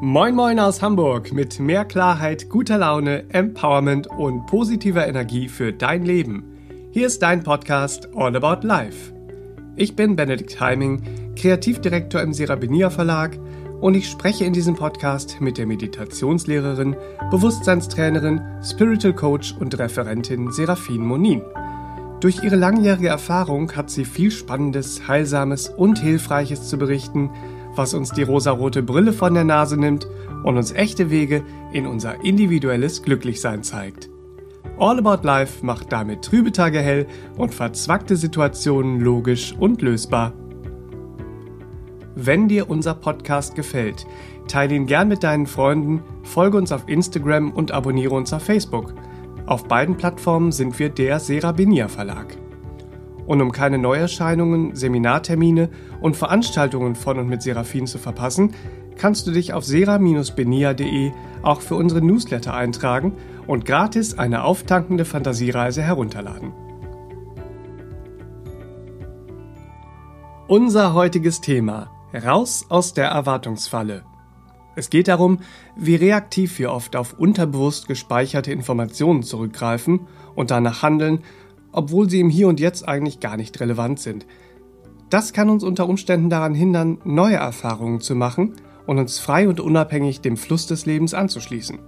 Moin Moin aus Hamburg mit mehr Klarheit, guter Laune, Empowerment und positiver Energie für dein Leben. Hier ist dein Podcast All About Life. Ich bin Benedikt Heiming, Kreativdirektor im Serabinier Verlag und ich spreche in diesem Podcast mit der Meditationslehrerin, Bewusstseinstrainerin, Spiritual Coach und Referentin Serafin Monin. Durch ihre langjährige Erfahrung hat sie viel Spannendes, Heilsames und Hilfreiches zu berichten, was uns die rosarote Brille von der Nase nimmt und uns echte Wege in unser individuelles Glücklichsein zeigt. All About Life macht damit trübe Tage hell und verzwackte Situationen logisch und lösbar. Wenn dir unser Podcast gefällt, teile ihn gern mit deinen Freunden, folge uns auf Instagram und abonniere uns auf Facebook. Auf beiden Plattformen sind wir der Serabinia Verlag. Und um keine Neuerscheinungen, Seminartermine und Veranstaltungen von und mit Seraphin zu verpassen, kannst du dich auf sera-benia.de auch für unsere Newsletter eintragen und gratis eine auftankende Fantasiereise herunterladen. Unser heutiges Thema Raus aus der Erwartungsfalle. Es geht darum, wie reaktiv wir oft auf unterbewusst gespeicherte Informationen zurückgreifen und danach handeln, obwohl sie im Hier und Jetzt eigentlich gar nicht relevant sind. Das kann uns unter Umständen daran hindern, neue Erfahrungen zu machen und uns frei und unabhängig dem Fluss des Lebens anzuschließen.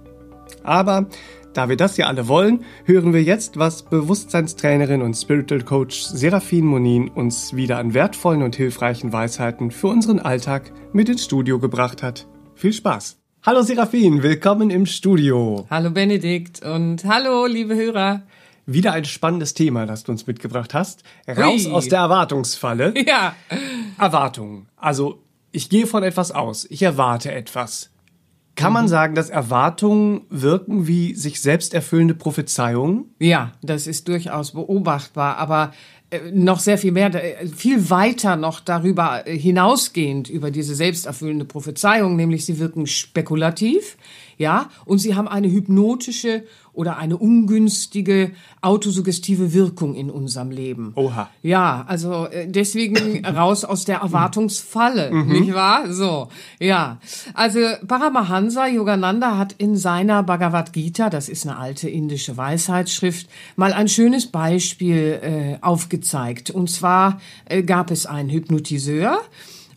Aber da wir das ja alle wollen, hören wir jetzt, was Bewusstseinstrainerin und Spiritual Coach Serafin Monin uns wieder an wertvollen und hilfreichen Weisheiten für unseren Alltag mit ins Studio gebracht hat. Viel Spaß! Hallo Serafin, willkommen im Studio. Hallo Benedikt und hallo liebe Hörer. Wieder ein spannendes Thema, das du uns mitgebracht hast. Raus Ui. aus der Erwartungsfalle. Ja. Erwartungen. Also, ich gehe von etwas aus. Ich erwarte etwas. Kann man mhm. sagen, dass Erwartungen wirken wie sich selbst erfüllende Prophezeiungen? Ja, das ist durchaus beobachtbar, aber äh, noch sehr viel mehr, äh, viel weiter noch darüber äh, hinausgehend über diese selbsterfüllende Prophezeiung, nämlich sie wirken spekulativ, ja, und sie haben eine hypnotische oder eine ungünstige autosuggestive Wirkung in unserem Leben. Oha. Ja, also äh, deswegen raus aus der Erwartungsfalle, mhm. nicht wahr? So, ja. Also Paramahansa Yogananda hat in seiner Bhagavad Gita, das ist eine alte indische Weisheitsschrift, mal ein schönes Beispiel äh, aufgezeigt. Und zwar äh, gab es einen Hypnotiseur,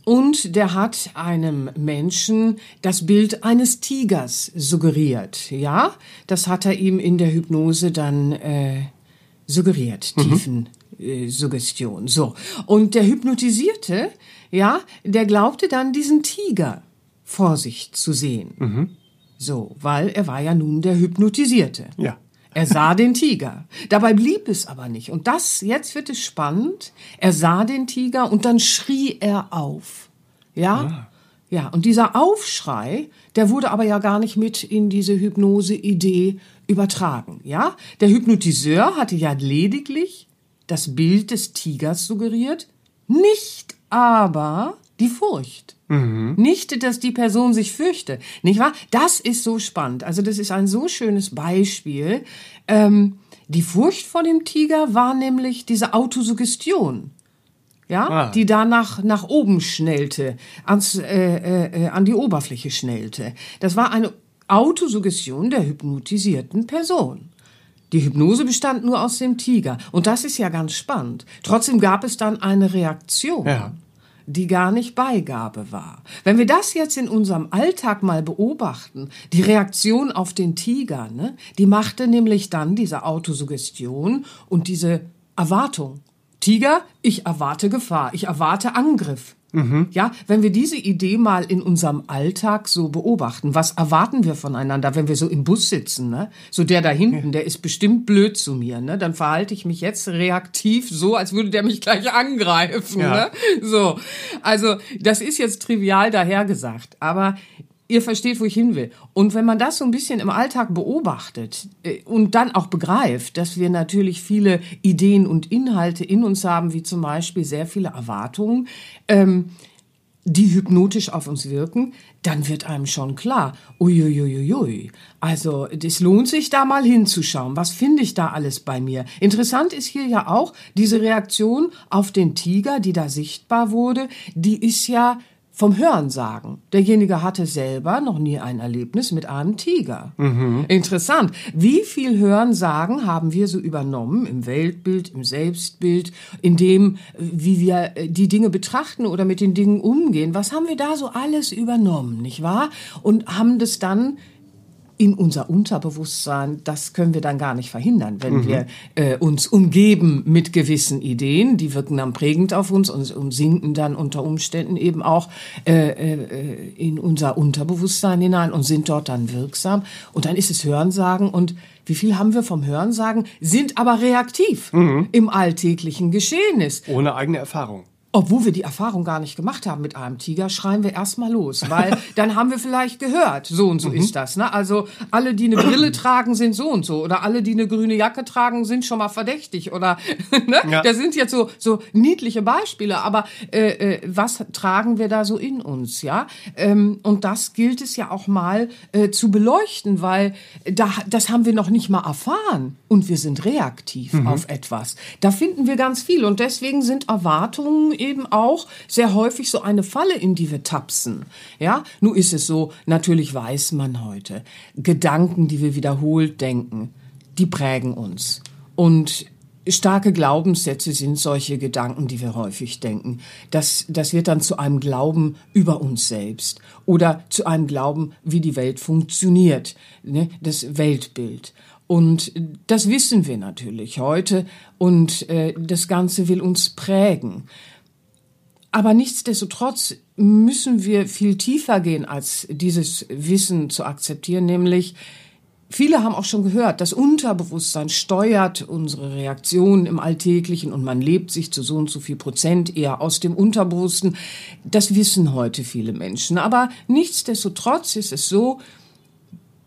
und der hat einem Menschen das Bild eines Tigers suggeriert. Ja, das hat er ihm in der Hypnose dann äh, suggeriert, mhm. tiefen äh, Suggestion. So und der Hypnotisierte, ja, der glaubte dann diesen Tiger vor sich zu sehen. Mhm. So, weil er war ja nun der Hypnotisierte. Ja. Er sah den Tiger. Dabei blieb es aber nicht. Und das, jetzt wird es spannend. Er sah den Tiger und dann schrie er auf. Ja? Ah. Ja, und dieser Aufschrei, der wurde aber ja gar nicht mit in diese Hypnose-Idee übertragen. Ja? Der Hypnotiseur hatte ja lediglich das Bild des Tigers suggeriert, nicht aber die Furcht. Mhm. Nicht, dass die Person sich fürchte. Nicht wahr? Das ist so spannend. Also das ist ein so schönes Beispiel. Ähm, die Furcht vor dem Tiger war nämlich diese Autosuggestion. Ja, ah. die danach nach oben schnellte, ans, äh, äh, äh, an die Oberfläche schnellte. Das war eine Autosuggestion der hypnotisierten Person. Die Hypnose bestand nur aus dem Tiger. Und das ist ja ganz spannend. Trotzdem gab es dann eine Reaktion. Ja die gar nicht Beigabe war. Wenn wir das jetzt in unserem Alltag mal beobachten, die Reaktion auf den Tiger, ne, die machte nämlich dann diese Autosuggestion und diese Erwartung. Tiger, ich erwarte Gefahr, ich erwarte Angriff. Mhm. Ja, wenn wir diese Idee mal in unserem Alltag so beobachten, was erwarten wir voneinander, wenn wir so im Bus sitzen, ne? So der da hinten, ja. der ist bestimmt blöd zu mir, ne? Dann verhalte ich mich jetzt reaktiv so, als würde der mich gleich angreifen, ja. ne? So. Also, das ist jetzt trivial dahergesagt, aber ihr versteht, wo ich hin will. Und wenn man das so ein bisschen im Alltag beobachtet äh, und dann auch begreift, dass wir natürlich viele Ideen und Inhalte in uns haben, wie zum Beispiel sehr viele Erwartungen, ähm, die hypnotisch auf uns wirken, dann wird einem schon klar, uiuiuiui, also es lohnt sich da mal hinzuschauen, was finde ich da alles bei mir. Interessant ist hier ja auch diese Reaktion auf den Tiger, die da sichtbar wurde, die ist ja vom Hörensagen. Derjenige hatte selber noch nie ein Erlebnis mit einem Tiger. Interessant. Wie viel Hörensagen haben wir so übernommen im Weltbild, im Selbstbild, in dem, wie wir äh, die Dinge betrachten oder mit den Dingen umgehen? Was haben wir da so alles übernommen, nicht wahr? Und haben das dann in unser Unterbewusstsein, das können wir dann gar nicht verhindern, wenn mhm. wir äh, uns umgeben mit gewissen Ideen, die wirken dann prägend auf uns und, und sinken dann unter Umständen eben auch äh, äh, in unser Unterbewusstsein hinein und sind dort dann wirksam. Und dann ist es Hörensagen und wie viel haben wir vom Hörensagen, sind aber reaktiv mhm. im alltäglichen Geschehnis. Ohne eigene Erfahrung obwohl wir die Erfahrung gar nicht gemacht haben mit einem Tiger, schreien wir erstmal los, weil dann haben wir vielleicht gehört, so und so mhm. ist das. Ne? Also alle, die eine Brille tragen, sind so und so. Oder alle, die eine grüne Jacke tragen, sind schon mal verdächtig. Oder ne? Ja. das sind jetzt so, so niedliche Beispiele. Aber äh, äh, was tragen wir da so in uns? ja? Ähm, und das gilt es ja auch mal äh, zu beleuchten, weil da, das haben wir noch nicht mal erfahren. Und wir sind reaktiv mhm. auf etwas. Da finden wir ganz viel. Und deswegen sind Erwartungen eben auch sehr häufig so eine Falle, in die wir tapsen. Ja, nun ist es so, natürlich weiß man heute, Gedanken, die wir wiederholt denken, die prägen uns. Und starke Glaubenssätze sind solche Gedanken, die wir häufig denken. Das, das wird dann zu einem Glauben über uns selbst oder zu einem Glauben, wie die Welt funktioniert, ne? das Weltbild. Und das wissen wir natürlich heute und äh, das Ganze will uns prägen. Aber nichtsdestotrotz müssen wir viel tiefer gehen, als dieses Wissen zu akzeptieren, nämlich Viele haben auch schon gehört, das Unterbewusstsein steuert unsere Reaktionen im Alltäglichen und man lebt sich zu so und so viel Prozent eher aus dem Unterbewussten. Das wissen heute viele Menschen. Aber nichtsdestotrotz ist es so,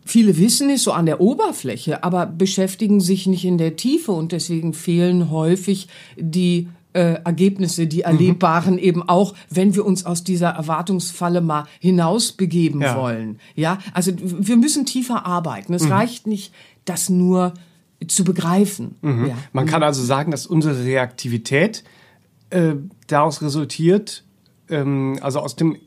viele wissen es so an der Oberfläche, aber beschäftigen sich nicht in der Tiefe und deswegen fehlen häufig die äh, Ergebnisse, die erlebbaren, mhm. eben auch, wenn wir uns aus dieser Erwartungsfalle mal hinausbegeben ja. wollen. Ja, also wir müssen tiefer arbeiten. Es mhm. reicht nicht, das nur zu begreifen. Mhm. Ja. Man kann also sagen, dass unsere Reaktivität äh, daraus resultiert, ähm, also aus dem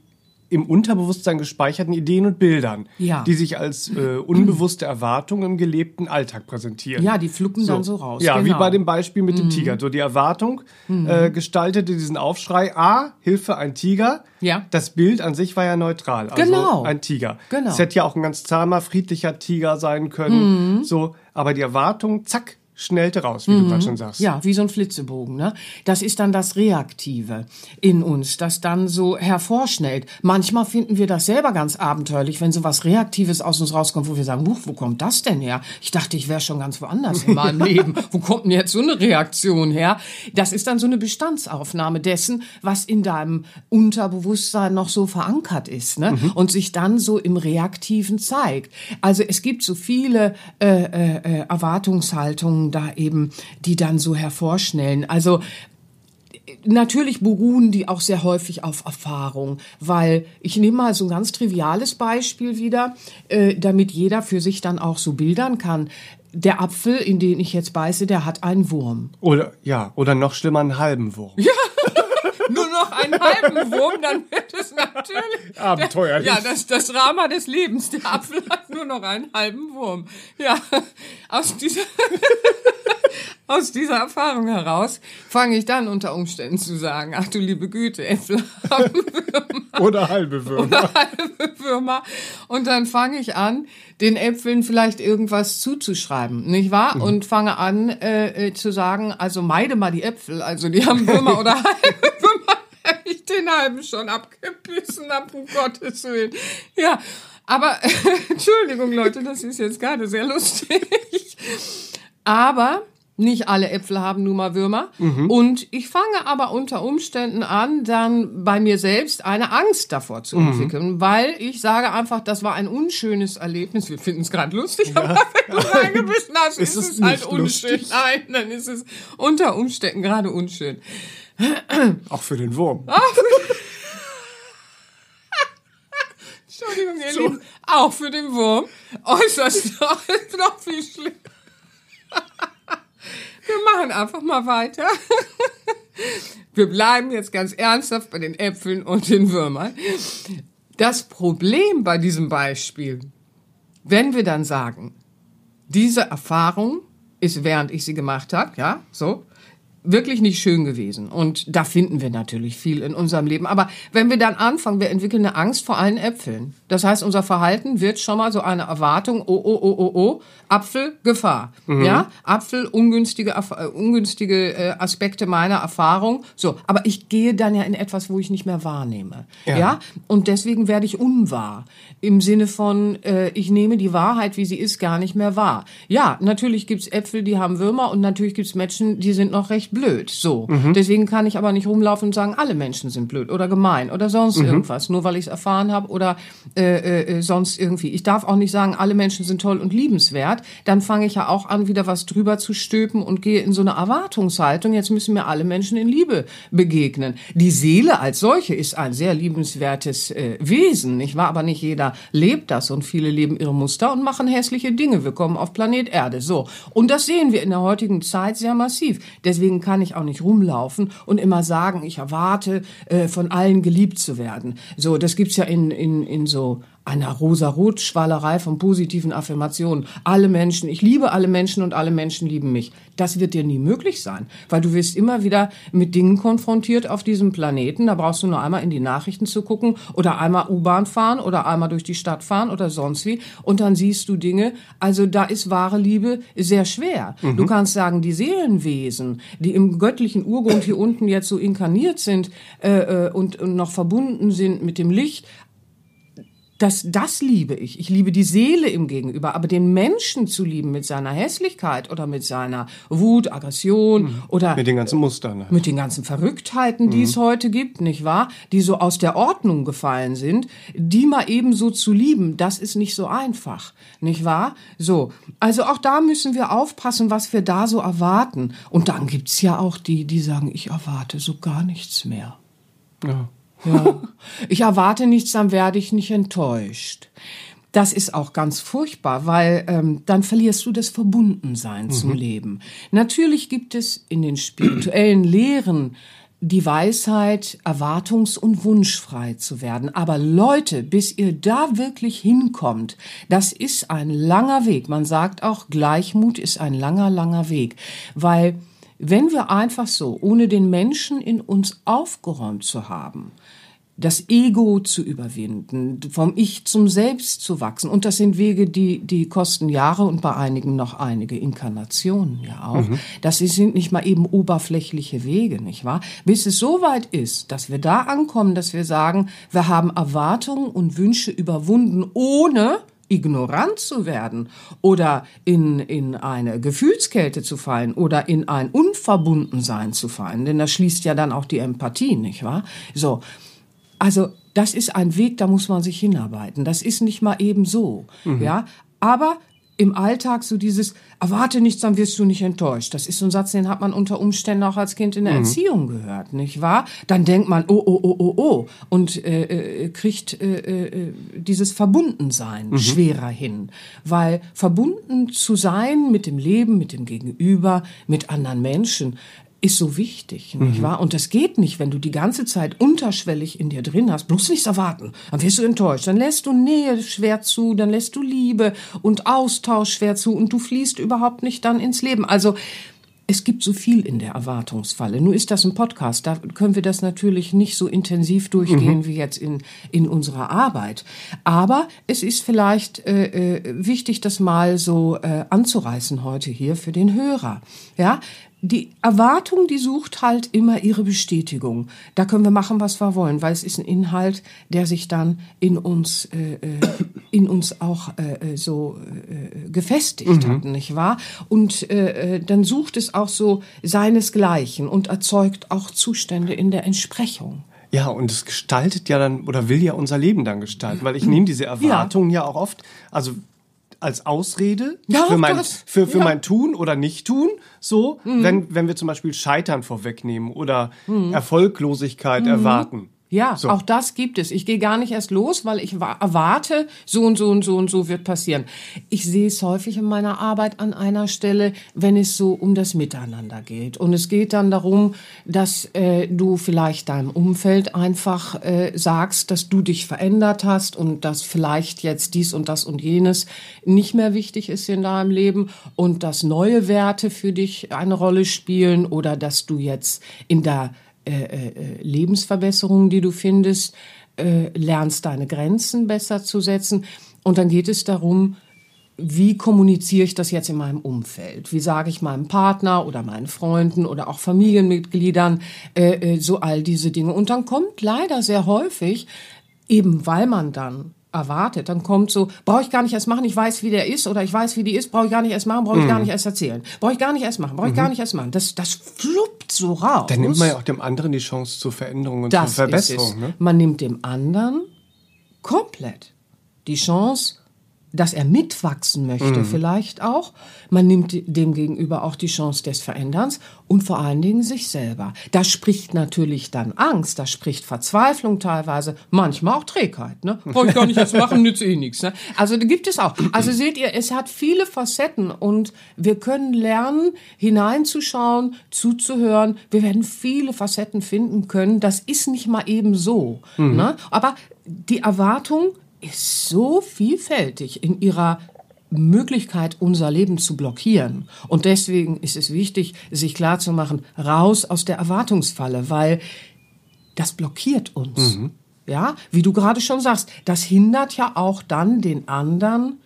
im Unterbewusstsein gespeicherten Ideen und Bildern, ja. die sich als äh, unbewusste Erwartungen im gelebten Alltag präsentieren. Ja, die fluppen so. dann so raus. Ja, genau. wie bei dem Beispiel mit mhm. dem Tiger. So die Erwartung mhm. äh, gestaltete diesen Aufschrei, A, Hilfe, ein Tiger. Ja. Das Bild an sich war ja neutral, also genau. ein Tiger. Genau. Es hätte ja auch ein ganz zahmer, friedlicher Tiger sein können. Mhm. So, aber die Erwartung, zack, schnellte raus, wie mhm. du gerade schon sagst. Ja, wie so ein Flitzebogen. Ne? Das ist dann das Reaktive in uns, das dann so hervorschnellt. Manchmal finden wir das selber ganz abenteuerlich, wenn so was Reaktives aus uns rauskommt, wo wir sagen, Huch, wo kommt das denn her? Ich dachte, ich wäre schon ganz woanders in meinem Leben. Wo kommt denn jetzt so eine Reaktion her? Das ist dann so eine Bestandsaufnahme dessen, was in deinem Unterbewusstsein noch so verankert ist ne? Mhm. und sich dann so im Reaktiven zeigt. Also es gibt so viele äh, äh, äh Da eben, die dann so hervorschnellen. Also Natürlich beruhen die auch sehr häufig auf Erfahrung, weil ich nehme mal so ein ganz triviales Beispiel wieder, äh, damit jeder für sich dann auch so bildern kann. Der Apfel, in den ich jetzt beiße, der hat einen Wurm. Oder ja, oder noch schlimmer einen halben Wurm. Ja noch einen halben Wurm, dann wird es natürlich. Abenteuerlich. ja, das, das Drama des Lebens. Der Apfel hat nur noch einen halben Wurm. Ja, aus dieser, aus dieser Erfahrung heraus fange ich dann unter Umständen zu sagen, ach du liebe Güte, Äpfel haben Würmer. Oder halbe Würmer. Oder halbe Würmer. Und dann fange ich an, den Äpfeln vielleicht irgendwas zuzuschreiben, nicht wahr? Mhm. Und fange an äh, äh, zu sagen, also meide mal die Äpfel, also die haben Würmer oder halbe ich den halben schon abgebissen habe, um Gottes Willen. Ja, aber Entschuldigung Leute, das ist jetzt gerade sehr lustig. Aber nicht alle Äpfel haben nun mal Würmer. Mhm. Und ich fange aber unter Umständen an, dann bei mir selbst eine Angst davor zu mhm. entwickeln, weil ich sage einfach, das war ein unschönes Erlebnis. Wir finden es gerade lustig, ja. aber wenn du reingebissen hast, ist, ist es halt unschön. Lustig? Nein, dann ist es unter Umständen gerade unschön. Auch für den Wurm. Entschuldigung, ihr so. Lieben. Auch für den Wurm. Äußerst noch, noch viel schlimmer. Wir machen einfach mal weiter. wir bleiben jetzt ganz ernsthaft bei den Äpfeln und den Würmern. Das Problem bei diesem Beispiel, wenn wir dann sagen, diese Erfahrung ist, während ich sie gemacht habe, ja, so, wirklich nicht schön gewesen. Und da finden wir natürlich viel in unserem Leben. Aber wenn wir dann anfangen, wir entwickeln eine Angst vor allen Äpfeln. Das heißt, unser Verhalten wird schon mal so eine Erwartung, oh, oh, oh, oh, oh, Apfel, Gefahr. Mhm. Ja, Apfel, ungünstige, äh, ungünstige äh, Aspekte meiner Erfahrung. So, aber ich gehe dann ja in etwas, wo ich nicht mehr wahrnehme. Ja, ja? und deswegen werde ich unwahr. Im Sinne von, äh, ich nehme die Wahrheit, wie sie ist, gar nicht mehr wahr. Ja, natürlich gibt's Äpfel, die haben Würmer und natürlich gibt's Menschen, die sind noch recht blöd. So. Mhm. Deswegen kann ich aber nicht rumlaufen und sagen, alle Menschen sind blöd oder gemein oder sonst mhm. irgendwas, nur weil ich es erfahren habe oder äh, äh, sonst irgendwie. Ich darf auch nicht sagen, alle Menschen sind toll und liebenswert. Dann fange ich ja auch an, wieder was drüber zu stülpen und gehe in so eine Erwartungshaltung. Jetzt müssen mir alle Menschen in Liebe begegnen. Die Seele als solche ist ein sehr liebenswertes äh, Wesen, nicht wahr? Aber nicht jeder lebt das und viele leben ihre Muster und machen hässliche Dinge. Wir kommen auf Planet Erde. So. Und das sehen wir in der heutigen Zeit sehr massiv. Deswegen kann ich auch nicht rumlaufen und immer sagen, ich erwarte, äh, von allen geliebt zu werden. So, das gibt's ja in, in, in so einer rosa-rot-Schwalerei von positiven Affirmationen. Alle Menschen, ich liebe alle Menschen und alle Menschen lieben mich. Das wird dir nie möglich sein, weil du wirst immer wieder mit Dingen konfrontiert auf diesem Planeten. Da brauchst du nur einmal in die Nachrichten zu gucken oder einmal U-Bahn fahren oder einmal durch die Stadt fahren oder sonst wie und dann siehst du Dinge. Also da ist wahre Liebe sehr schwer. Mhm. Du kannst sagen, die Seelenwesen, die im göttlichen Urgrund hier unten jetzt so inkarniert sind äh, äh und, und noch verbunden sind mit dem Licht, das, das liebe ich. Ich liebe die Seele im Gegenüber, aber den Menschen zu lieben mit seiner Hässlichkeit oder mit seiner Wut, Aggression mhm. oder mit den ganzen Mustern, ne? mit den ganzen Verrücktheiten, die mhm. es heute gibt, nicht wahr? Die so aus der Ordnung gefallen sind, die mal eben so zu lieben, das ist nicht so einfach, nicht wahr? So, also auch da müssen wir aufpassen, was wir da so erwarten. Und dann gibt's ja auch die, die sagen, ich erwarte so gar nichts mehr. Ja. Ja. Ich erwarte nichts, dann werde ich nicht enttäuscht. Das ist auch ganz furchtbar, weil ähm, dann verlierst du das Verbundensein mhm. zum Leben. Natürlich gibt es in den spirituellen Lehren die Weisheit, erwartungs- und wunschfrei zu werden. Aber Leute, bis ihr da wirklich hinkommt, das ist ein langer Weg. Man sagt auch, Gleichmut ist ein langer, langer Weg, weil wenn wir einfach so, ohne den Menschen in uns aufgeräumt zu haben, das Ego zu überwinden, vom Ich zum Selbst zu wachsen. Und das sind Wege, die, die kosten Jahre und bei einigen noch einige Inkarnationen ja auch. Mhm. Das sind nicht mal eben oberflächliche Wege, nicht wahr? Bis es so weit ist, dass wir da ankommen, dass wir sagen, wir haben Erwartungen und Wünsche überwunden, ohne ignorant zu werden oder in, in eine Gefühlskälte zu fallen oder in ein Unverbundensein zu fallen, denn das schließt ja dann auch die Empathie, nicht wahr? So. Also, das ist ein Weg, da muss man sich hinarbeiten. Das ist nicht mal eben so, mhm. ja? Aber im Alltag so dieses, erwarte nichts, dann wirst du nicht enttäuscht. Das ist so ein Satz, den hat man unter Umständen auch als Kind in der mhm. Erziehung gehört, nicht wahr? Dann denkt man, oh, oh, oh, oh, oh, und äh, äh, kriegt äh, äh, dieses Verbundensein mhm. schwerer hin. Weil verbunden zu sein mit dem Leben, mit dem Gegenüber, mit anderen Menschen, ist so wichtig, nicht mhm. wahr? Und das geht nicht, wenn du die ganze Zeit unterschwellig in dir drin hast. Bloß nichts erwarten. Dann wirst du enttäuscht. Dann lässt du Nähe schwer zu, dann lässt du Liebe und Austausch schwer zu und du fließt überhaupt nicht dann ins Leben. Also, es gibt so viel in der Erwartungsfalle. Nur ist das ein Podcast, da können wir das natürlich nicht so intensiv durchgehen mhm. wie jetzt in, in unserer Arbeit. Aber es ist vielleicht äh, äh, wichtig, das mal so äh, anzureißen heute hier für den Hörer. Ja, die Erwartung, die sucht halt immer ihre Bestätigung. Da können wir machen, was wir wollen, weil es ist ein Inhalt, der sich dann in uns, äh, äh in uns auch äh, äh, so äh, gefestigt mhm. hat, nicht wahr? Und äh, äh, dann sucht es auch so seinesgleichen und erzeugt auch Zustände in der Entsprechung. Ja, und es gestaltet ja dann oder will ja unser Leben dann gestalten, weil ich nehme diese Erwartungen ja, ja auch oft, also als Ausrede ja, für, mein, für, für ja. mein Tun oder Nicht-Tun. So, mhm. wenn, wenn wir zum Beispiel Scheitern vorwegnehmen oder mhm. Erfolglosigkeit mhm. erwarten. Ja, so. auch das gibt es. Ich gehe gar nicht erst los, weil ich erwarte, so und so und so und so wird passieren. Ich sehe es häufig in meiner Arbeit an einer Stelle, wenn es so um das Miteinander geht. Und es geht dann darum, dass äh, du vielleicht deinem Umfeld einfach äh, sagst, dass du dich verändert hast und dass vielleicht jetzt dies und das und jenes nicht mehr wichtig ist in deinem Leben und dass neue Werte für dich eine Rolle spielen oder dass du jetzt in der äh, äh, Lebensverbesserungen, die du findest, äh, lernst deine Grenzen besser zu setzen. Und dann geht es darum, wie kommuniziere ich das jetzt in meinem Umfeld? Wie sage ich meinem Partner oder meinen Freunden oder auch Familienmitgliedern so all diese Dinge? Und dann kommt leider sehr häufig, eben weil man dann erwartet. Dann kommt so, brauche ich gar nicht erst machen, ich weiß, wie der ist oder ich weiß, wie die ist, brauche ich gar nicht erst machen, brauche ich mhm. gar nicht erst erzählen. Brauche ich gar nicht erst machen, brauche ich mhm. gar nicht erst machen. Das, das fluppt so raus. Dann nimmt man ja auch dem anderen die Chance zur Veränderung und das zur Verbesserung. Ne? Man nimmt dem anderen komplett die Chance, dass er mitwachsen möchte, mhm. vielleicht auch. Man nimmt dem gegenüber auch die Chance des Veränderns und vor allen Dingen sich selber. Da spricht natürlich dann Angst, da spricht Verzweiflung teilweise, manchmal auch Trägheit. Ne? Brauche ich gar nicht erst machen, nützt eh nichts. Ne? Also da gibt es auch. Also seht ihr, es hat viele Facetten und wir können lernen, hineinzuschauen, zuzuhören. Wir werden viele Facetten finden können. Das ist nicht mal eben so. Mhm. Ne? Aber die Erwartung ist so vielfältig in ihrer Möglichkeit, unser Leben zu blockieren. Und deswegen ist es wichtig, sich klarzumachen, raus aus der Erwartungsfalle, weil das blockiert uns. Mhm. Ja, wie du gerade schon sagst, das hindert ja auch dann den anderen,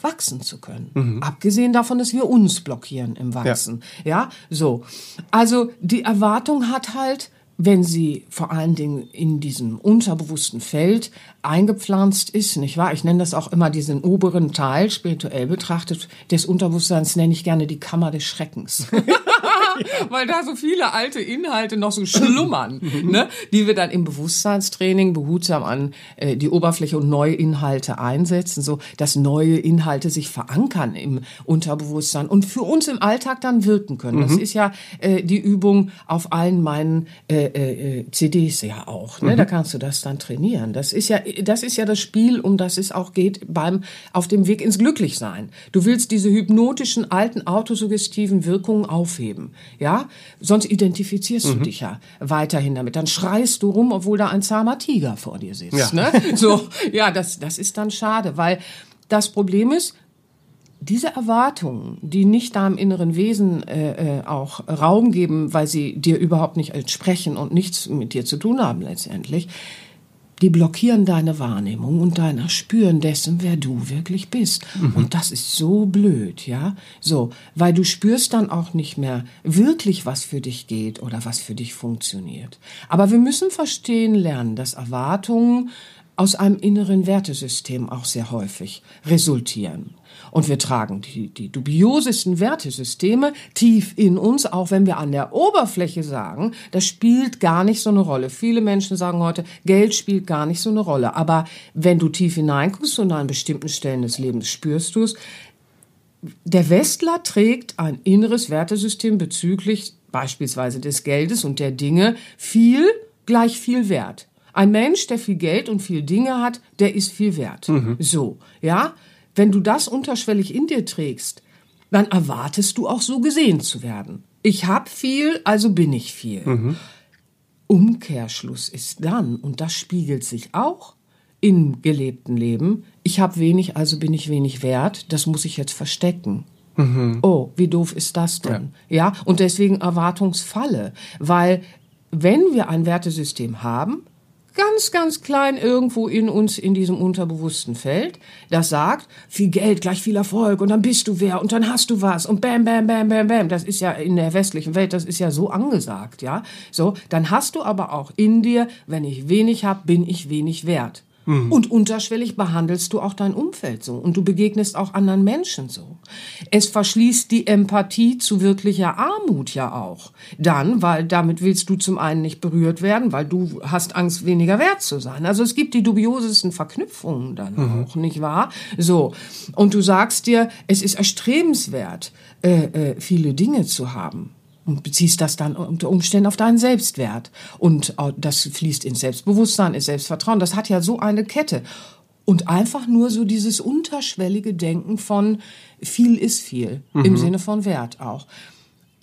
wachsen zu können. Mhm. Abgesehen davon, dass wir uns blockieren im Wachsen. Ja. ja, so. Also die Erwartung hat halt wenn sie vor allen Dingen in diesem unterbewussten Feld eingepflanzt ist, nicht wahr? Ich nenne das auch immer diesen oberen Teil, spirituell betrachtet, des Unterbewusstseins nenne ich gerne die Kammer des Schreckens. weil da so viele alte Inhalte noch so schlummern, mhm. ne? die wir dann im Bewusstseinstraining behutsam an äh, die Oberfläche und neue Inhalte einsetzen, so dass neue Inhalte sich verankern im Unterbewusstsein und für uns im Alltag dann wirken können. Mhm. Das ist ja äh, die Übung auf allen meinen äh, äh, äh CDs ja auch. Ne? Mhm. Da kannst du das dann trainieren. Das ist ja, das ist ja das Spiel, um das es auch geht beim auf dem Weg ins Glücklichsein. Du willst diese hypnotischen alten autosuggestiven Wirkungen aufheben. Ja, sonst identifizierst mhm. du dich ja weiterhin damit. Dann schreist du rum, obwohl da ein zahmer Tiger vor dir sitzt. Ja. Ne? So, ja, das, das ist dann schade, weil das Problem ist, diese Erwartungen, die nicht deinem inneren Wesen äh, äh, auch Raum geben, weil sie dir überhaupt nicht entsprechen und nichts mit dir zu tun haben letztendlich, die blockieren deine Wahrnehmung und dein Erspüren dessen, wer du wirklich bist. Mhm. Und das ist so blöd, ja? So, weil du spürst dann auch nicht mehr wirklich, was für dich geht oder was für dich funktioniert. Aber wir müssen verstehen lernen, dass Erwartungen aus einem inneren Wertesystem auch sehr häufig resultieren. Und wir tragen die, die dubiosesten Wertesysteme tief in uns, auch wenn wir an der Oberfläche sagen, das spielt gar nicht so eine Rolle. Viele Menschen sagen heute, Geld spielt gar nicht so eine Rolle. Aber wenn du tief hineinguckst und an bestimmten Stellen des Lebens spürst du es, der Westler trägt ein inneres Wertesystem bezüglich beispielsweise des Geldes und der Dinge viel gleich viel wert. Ein Mensch, der viel Geld und viel Dinge hat, der ist viel wert. Mhm. So, ja. Wenn du das unterschwellig in dir trägst, dann erwartest du auch so gesehen zu werden. Ich habe viel, also bin ich viel. Mhm. Umkehrschluss ist dann, und das spiegelt sich auch im gelebten Leben, ich habe wenig, also bin ich wenig wert, das muss ich jetzt verstecken. Mhm. Oh, wie doof ist das denn? Ja. ja, und deswegen Erwartungsfalle, weil wenn wir ein Wertesystem haben, ganz, ganz klein irgendwo in uns in diesem unterbewussten Feld, das sagt, viel Geld gleich viel Erfolg und dann bist du wer und dann hast du was und bam, bam, bam, bam, bam. Das ist ja in der westlichen Welt, das ist ja so angesagt, ja. So, dann hast du aber auch in dir, wenn ich wenig hab, bin ich wenig wert. Mhm. Und unterschwellig behandelst du auch dein Umfeld so und du begegnest auch anderen Menschen so. Es verschließt die Empathie zu wirklicher Armut ja auch. Dann, weil damit willst du zum einen nicht berührt werden, weil du hast Angst, weniger wert zu sein. Also es gibt die dubiosesten Verknüpfungen dann mhm. auch, nicht wahr? So. Und du sagst dir, es ist erstrebenswert, äh, äh, viele Dinge zu haben. Und beziehst das dann unter Umständen auf deinen Selbstwert. Und äh, das fließt ins Selbstbewusstsein, ins Selbstvertrauen. Das hat ja so eine Kette. Und einfach nur so dieses unterschwellige Denken von viel ist viel, mhm. im Sinne von Wert auch.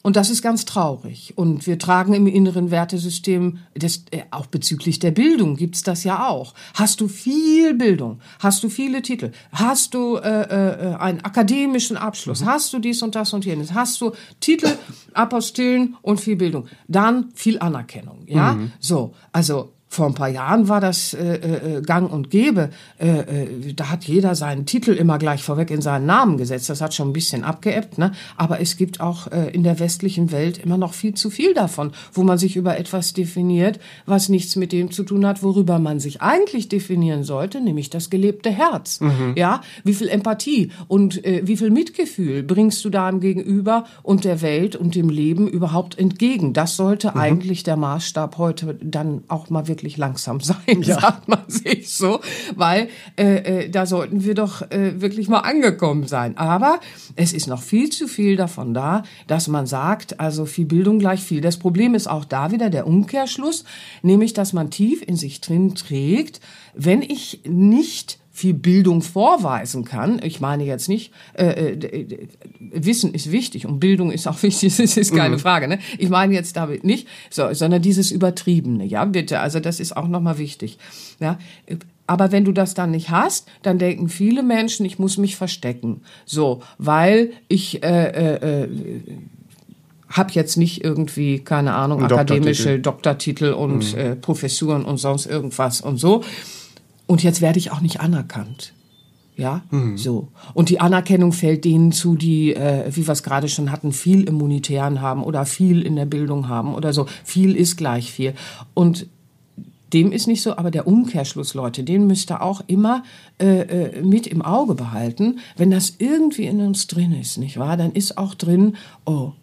Und das ist ganz traurig. Und wir tragen im inneren Wertesystem, das, äh, auch bezüglich der Bildung gibt's das ja auch. Hast du viel Bildung, hast du viele Titel, hast du äh, äh, einen akademischen Abschluss, mhm. hast du dies und das und jenes, hast du Titel, Apostillen und viel Bildung, dann viel Anerkennung. Ja, mhm. so, also vor ein paar Jahren war das äh, äh, gang und gäbe. Äh, äh, da hat jeder seinen Titel immer gleich vorweg in seinen Namen gesetzt. Das hat schon ein bisschen abgeebbt. Ne? Aber es gibt auch äh, in der westlichen Welt immer noch viel zu viel davon, wo man sich über etwas definiert, was nichts mit dem zu tun hat, worüber man sich eigentlich definieren sollte, nämlich das gelebte Herz. Mhm. Ja, wie viel Empathie und äh, wie viel Mitgefühl bringst du da im Gegenüber und der Welt und dem Leben überhaupt entgegen? Das sollte mhm. eigentlich der Maßstab heute dann auch mal wirklich wirklich langsam sein, ja. sagt man sich so, weil äh, äh, da sollten wir doch äh, wirklich mal angekommen sein. Aber es ist noch viel zu viel davon da, dass man sagt, also viel Bildung gleich viel. Das Problem ist auch da wieder der Umkehrschluss, nämlich dass man tief in sich drin trägt, wenn ich nicht viel Bildung vorweisen kann. Ich meine jetzt nicht, äh, äh, Wissen ist wichtig und Bildung ist auch wichtig, das ist keine mhm. Frage. Ne? Ich meine jetzt damit nicht, so, sondern dieses Übertriebene, ja, bitte. Also das ist auch nochmal wichtig. Ja? Aber wenn du das dann nicht hast, dann denken viele Menschen, ich muss mich verstecken. So, weil ich äh, äh, äh habe jetzt nicht irgendwie, keine Ahnung, akademische Doktortitel, Doktortitel und mhm. äh, Professuren und sonst irgendwas und so. Und jetzt werde ich auch nicht anerkannt. Ja, mhm. so. Und die Anerkennung fällt denen zu, die, äh, wie wir es gerade schon hatten, viel im Monetären haben oder viel in der Bildung haben oder so. Viel ist gleich viel. Und dem ist nicht so, aber der Umkehrschluss, Leute, den müsst ihr auch immer äh, äh, mit im Auge behalten. Wenn das irgendwie in uns drin ist, nicht wahr? Dann ist auch drin, oh,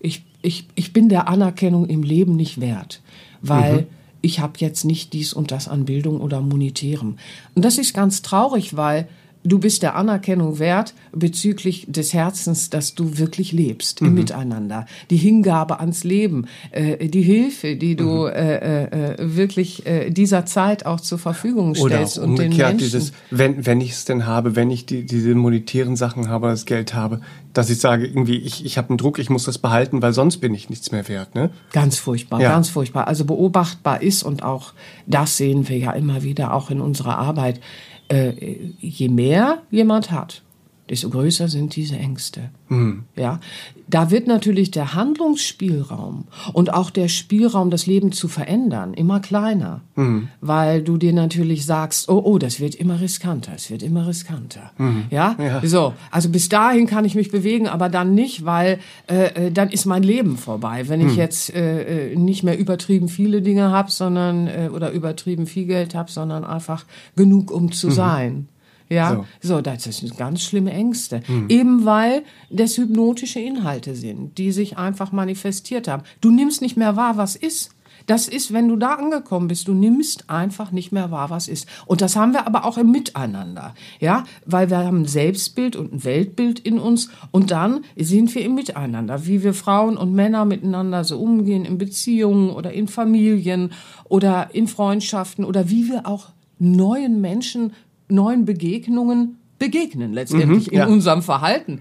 ich, ich, ich bin der Anerkennung im Leben nicht wert. Weil mhm ich habe jetzt nicht dies und das an Bildung oder Monetärem. Und das ist ganz traurig, weil du bist der Anerkennung wert bezüglich des Herzens, dass du wirklich lebst mhm. im Miteinander. Die Hingabe ans Leben, äh, die Hilfe, die du mhm. äh, äh, wirklich äh, dieser Zeit auch zur Verfügung stellst. Oder auch umgekehrt und den Menschen. dieses, wenn, wenn ich es denn habe, wenn ich die, diese monetären Sachen habe, das Geld habe, dass ich sage, irgendwie, ich, ich habe einen Druck, ich muss das behalten, weil sonst bin ich nichts mehr wert. Ne? Ganz furchtbar, ja. ganz furchtbar. Also beobachtbar ist und auch das sehen wir ja immer wieder auch in unserer Arbeit äh, je mehr jemand hat, desto größer sind diese Ängste. Mhm. Ja, da wird natürlich der Handlungsspielraum und auch der Spielraum, das Leben zu verändern, immer kleiner, mhm. weil du dir natürlich sagst, oh, oh, das wird immer riskanter, es wird immer riskanter. Mhm. Ja? ja? so. Also bis dahin kann ich mich bewegen, aber dann nicht, weil äh, äh dann ist mein Leben vorbei. Wenn ich mhm. jetzt äh, äh, nicht mehr übertrieben viele Dinge habe, sondern äh, oder übertrieben viel Geld habe, sondern einfach genug, um zu mhm. sein. Ja, so. so, das sind ganz schlimme Ängste. Mhm. Eben weil das hypnotische Inhalte sind, die sich einfach manifestiert haben. Du nimmst nicht mehr wahr, was ist. Das ist, wenn du da angekommen bist, du nimmst einfach nicht mehr wahr, was ist. Und das haben wir aber auch im Miteinander. Ja, weil wir haben ein Selbstbild und ein Weltbild in uns und dann sind wir im Miteinander, wie wir Frauen und Männer miteinander so umgehen in Beziehungen oder in Familien oder in Freundschaften oder wie wir auch neuen Menschen neuen Begegnungen begegnen, letztendlich mhm, ja. in unserem Verhalten.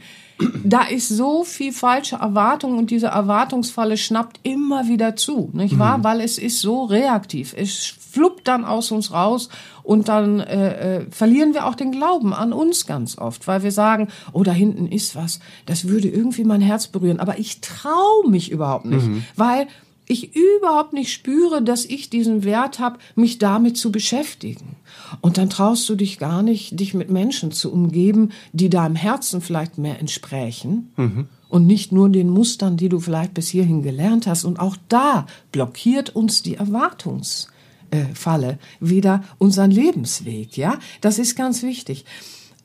Da ist so viel falsche Erwartung und diese Erwartungsfalle schnappt immer wieder zu, nicht wahr? Mhm. Weil es ist so reaktiv. Es fluppt dann aus uns raus und dann äh, äh, verlieren wir auch den Glauben an uns ganz oft, weil wir sagen, oh, da hinten ist was, das würde irgendwie mein Herz berühren, aber ich traue mich überhaupt nicht, mhm. weil ich überhaupt nicht spüre, dass ich diesen Wert habe, mich damit zu beschäftigen. Und dann traust du dich gar nicht, dich mit Menschen zu umgeben, die deinem Herzen vielleicht mehr entsprechen. Mhm. Und nicht nur den Mustern, die du vielleicht bis hierhin gelernt hast. Und auch da blockiert uns die Erwartungsfalle wieder unseren Lebensweg. Ja, das ist ganz wichtig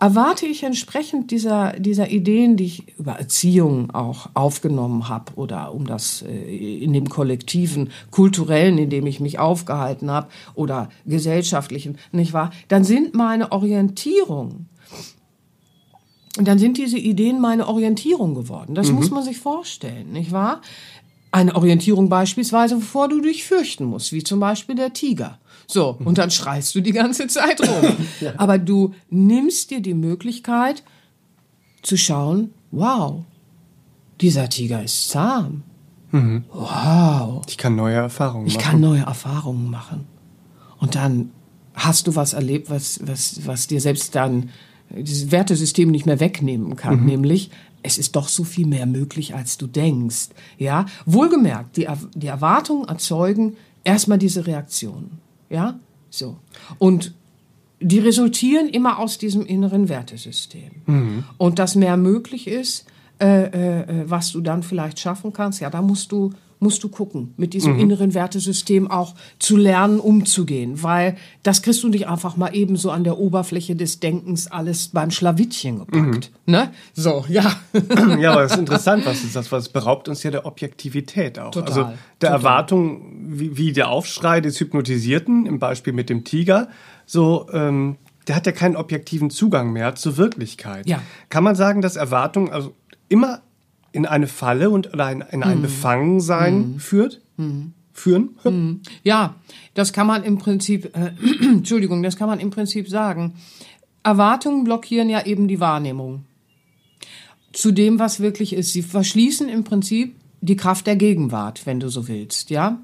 erwarte ich entsprechend dieser, dieser Ideen, die ich über Erziehung auch aufgenommen habe oder um das äh, in dem kollektiven, kulturellen, in dem ich mich aufgehalten habe oder gesellschaftlichen, nicht wahr? Dann sind meine Orientierung, dann sind diese Ideen meine Orientierung geworden. Das mhm. muss man sich vorstellen, nicht wahr? Eine Orientierung beispielsweise, wovor du dich fürchten musst, wie zum Beispiel der Tiger. So, und dann schreist du die ganze Zeit rum. ja. Aber du nimmst dir die Möglichkeit zu schauen, wow, dieser Tiger ist zahm. Mhm. Wow. Ich kann neue Erfahrungen machen. Ich kann neue Erfahrungen machen. Und dann hast du was erlebt, was, was, was dir selbst dann dieses Wertesystem nicht mehr wegnehmen kann, mhm. nämlich es ist doch so viel mehr möglich, als du denkst. Ja, wohlgemerkt, die, die Erwartungen erzeugen erstmal diese Reaktionen. Ja, so. Und die resultieren immer aus diesem inneren Wertesystem. Mhm. Und dass mehr möglich ist, äh, äh, äh was du dann vielleicht schaffen kannst, ja, da musst du musst du gucken, mit diesem mhm. inneren Wertesystem auch zu lernen, umzugehen, weil das kriegst du nicht einfach mal eben so an der Oberfläche des Denkens alles beim Schlawittchen gepackt. Mhm. Ne? So, ja. ja, aber das ist interessant, was ist das? Was beraubt uns ja der Objektivität auch. Total, also der total. Erwartung, wie, wie der Aufschrei des Hypnotisierten, im Beispiel mit dem Tiger, so, ähm, der hat ja keinen objektiven Zugang mehr zur Wirklichkeit. Ja. Kann man sagen, dass Erwartung also immer in eine Falle und oder in, in ein mhm. Befangensein mhm. führt? Mhm. Führen? Mhm. Ja, das kann man im Prinzip, äh, Entschuldigung, das kann man im Prinzip sagen. Erwartungen blockieren ja eben die Wahrnehmung zu dem, was wirklich ist. Sie verschließen im Prinzip die Kraft der Gegenwart, wenn du so willst, ja?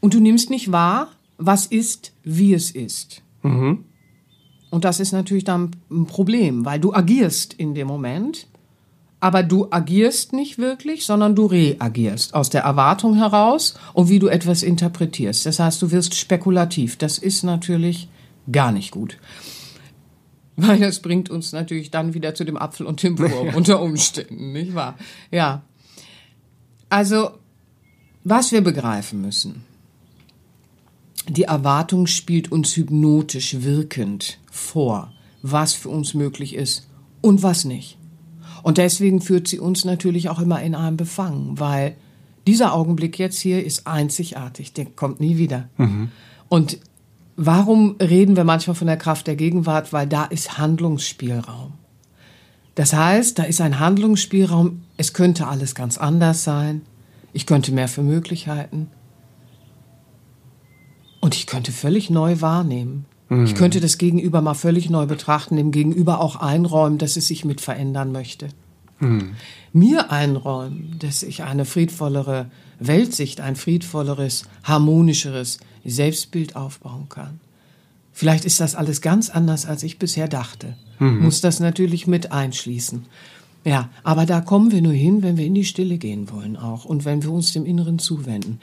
Und du nimmst nicht wahr, was ist, wie es ist. Mhm. Und das ist natürlich dann ein Problem, weil du agierst in dem Moment aber du agierst nicht wirklich, sondern du reagierst aus der Erwartung heraus und wie du etwas interpretierst. Das heißt, du wirst spekulativ. Das ist natürlich gar nicht gut. Weil das bringt uns natürlich dann wieder zu dem Apfel und dem Wurm ja. unter Umständen, nicht wahr? Ja. Also, was wir begreifen müssen. Die Erwartung spielt uns hypnotisch wirkend vor, was für uns möglich ist und was nicht. Und deswegen führt sie uns natürlich auch immer in einem Befangen, weil dieser Augenblick jetzt hier ist einzigartig, der kommt nie wieder. Mhm. Und warum reden wir manchmal von der Kraft der Gegenwart? Weil da ist Handlungsspielraum. Das heißt, da ist ein Handlungsspielraum, es könnte alles ganz anders sein, ich könnte mehr für Möglichkeiten und ich könnte völlig neu wahrnehmen. Mhm. Ich könnte das Gegenüber mal völlig neu betrachten, dem Gegenüber auch einräumen, dass es sich mit verändern möchte. Mhm. Mir einräumen, dass ich eine friedvollere Weltsicht, ein friedvolleres, harmonischeres Selbstbild aufbauen kann. Vielleicht ist das alles ganz anders, als ich bisher dachte. Mhm. Muss das natürlich mit einschließen. Ja, aber da kommen wir nur hin, wenn wir in die Stille gehen wollen auch und wenn wir uns dem Inneren zuwenden.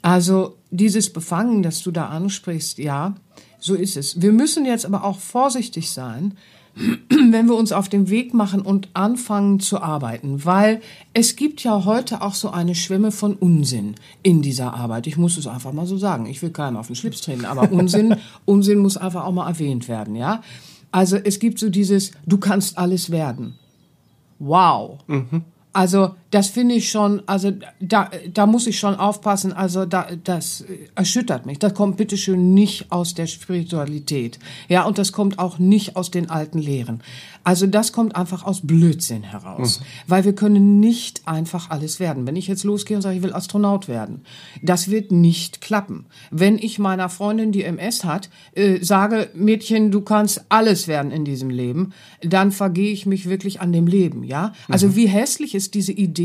Also dieses Befangen, das du da ansprichst, ja, so ist es. Wir müssen jetzt aber auch vorsichtig sein, wenn wir uns auf den Weg machen und anfangen zu arbeiten, weil es gibt ja heute auch so eine Schwemme von Unsinn in dieser Arbeit. Ich muss es einfach mal so sagen. Ich will keinen auf den Schlips treten, aber Unsinn, Unsinn muss einfach auch mal erwähnt werden, ja? Also es gibt so dieses, du kannst alles werden. Wow. Mhm. Also das finde ich schon, also da, da muss ich schon aufpassen, also da, das erschüttert mich. Das kommt bitteschön nicht aus der Spiritualität. Ja, und das kommt auch nicht aus den alten Lehren. Also das kommt einfach aus Blödsinn heraus. Mhm. Weil wir können nicht einfach alles werden. Wenn ich jetzt losgehe und sage, ich will Astronaut werden, das wird nicht klappen. Wenn ich meiner Freundin, die MS hat, äh, sage, Mädchen, du kannst alles werden in diesem Leben, dann vergehe ich mich wirklich an dem Leben, ja? Also mhm. wie hässlich ist diese Idee,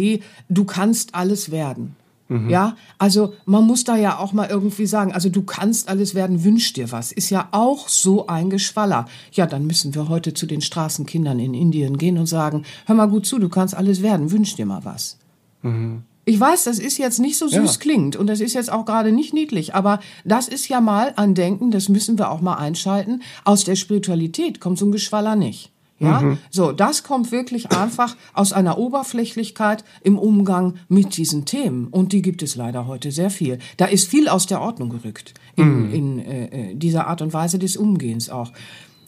du kannst alles werden. Mhm. Ja, also man muss da ja auch mal irgendwie sagen, also du kannst alles werden, wünsch dir was. Ist ja auch so ein Geschwaller. Ja, dann müssen wir heute zu den Straßenkindern in Indien gehen und sagen, hör mal gut zu, du kannst alles werden, wünsch dir mal was. Mhm. Ich weiß, das ist jetzt nicht so süß ja. klingt und das ist jetzt auch gerade nicht niedlich, aber das ist ja mal ein Denken, das müssen wir auch mal einschalten. Aus der Spiritualität kommt so ein Geschwaller nicht. Ja, mhm. so, das kommt wirklich einfach aus einer Oberflächlichkeit im Umgang mit diesen Themen. Und die gibt es leider heute sehr viel. Da ist viel aus der Ordnung gerückt in, mhm. in äh, äh dieser Art und Weise des Umgehens auch.